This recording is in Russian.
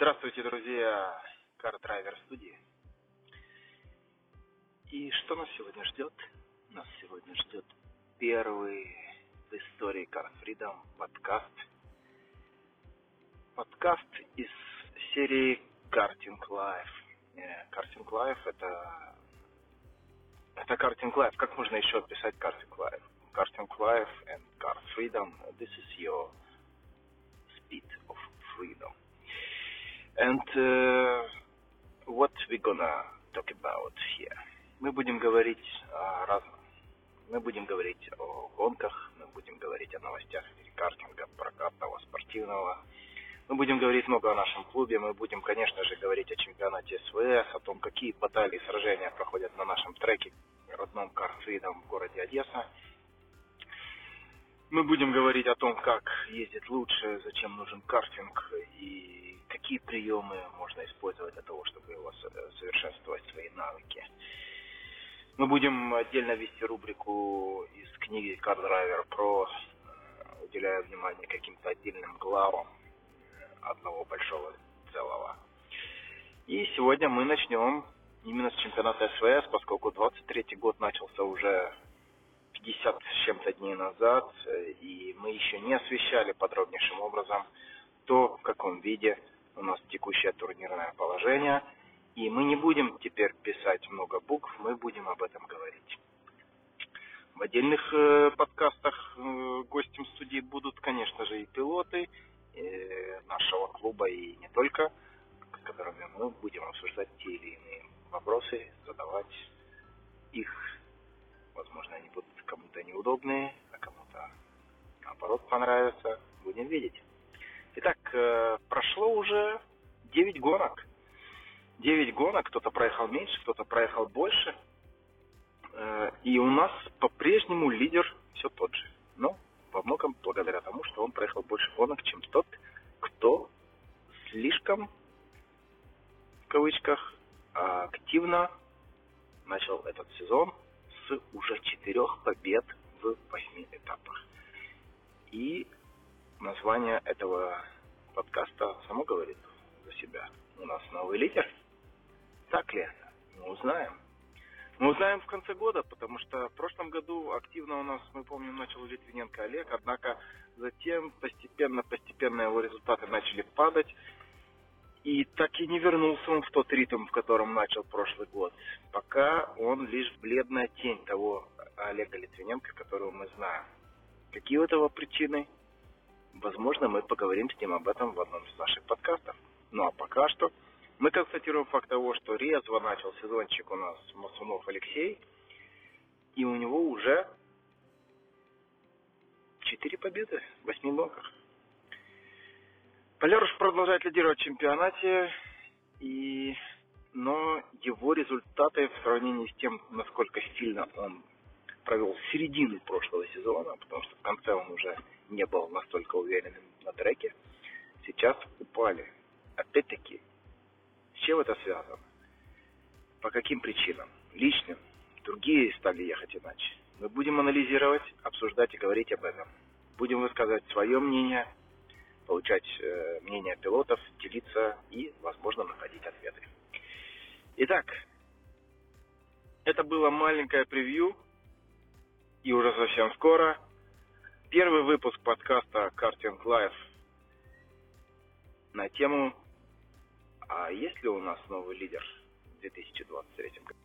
Здравствуйте, друзья! Кардрайвер студии. И что нас сегодня ждет? Нас сегодня ждет первый в истории Car Freedom подкаст. Подкаст из серии Karting Life. Karting Life это... Это Karting Life. Как можно еще описать Karting Life? Karting Life and Car Freedom. This is your speed of freedom. And uh, what we gonna talk about here? Мы будем говорить о разном. Мы будем говорить о гонках, мы будем говорить о новостях картинга, прокатного, спортивного. Мы будем говорить много о нашем клубе, мы будем, конечно же, говорить о чемпионате СВС, о том, какие баталии, сражения проходят на нашем треке, родном Карфридом в городе Одесса. Мы будем говорить о том, как ездить лучше, зачем нужен картинг и какие приемы можно использовать для того, чтобы его совершенствовать свои навыки. Мы будем отдельно вести рубрику из книги Driver Pro, э, уделяя внимание каким-то отдельным главам одного большого целого. И сегодня мы начнем именно с чемпионата СВС, поскольку 23 год начался уже 50 с чем-то дней назад, э, и мы еще не освещали подробнейшим образом то, в каком виде у нас текущее турнирное положение. И мы не будем теперь писать много букв, мы будем об этом говорить. В отдельных э, подкастах э, гостем студии будут, конечно же, и пилоты э, нашего клуба, и не только, с которыми мы будем обсуждать те или иные вопросы, задавать их. Возможно, они будут кому-то неудобные, а кому-то наоборот понравятся. Будем видеть. Итак, э, прошло уже 9 гонок. 9 гонок, кто-то проехал меньше, кто-то проехал больше. Э, и у нас по-прежнему лидер все тот же. Но во многом благодаря тому, что он проехал больше гонок, чем тот, кто слишком, в кавычках, активно начал этот сезон с уже четырех побед в восьми этапах. И название этого подкаста само говорит за себя. У нас новый лидер. Так ли это? Мы узнаем. Мы узнаем в конце года, потому что в прошлом году активно у нас, мы помним, начал Литвиненко Олег, однако затем постепенно-постепенно его результаты начали падать. И так и не вернулся он в тот ритм, в котором начал прошлый год. Пока он лишь бледная тень того Олега Литвиненко, которого мы знаем. Какие у этого причины? Возможно, мы поговорим с ним об этом в одном из наших подкастов. Ну а пока что мы констатируем факт того, что резво начал сезончик у нас Масунов Алексей, и у него уже 4 победы в 8 гонках. Поляруш продолжает лидировать в чемпионате, и... но его результаты в сравнении с тем, насколько сильно он провел середину прошлого сезона, потому что в конце он уже не был настолько уверенным на треке, сейчас упали. Опять-таки, с чем это связано? По каким причинам? Личным. Другие стали ехать иначе. Мы будем анализировать, обсуждать и говорить об этом. Будем высказывать свое мнение, получать э, мнение пилотов, делиться и, возможно, находить ответы. Итак, это было маленькое превью, и уже совсем скоро Первый выпуск подкаста «Karting Life» на тему «А есть ли у нас новый лидер в 2023 году?»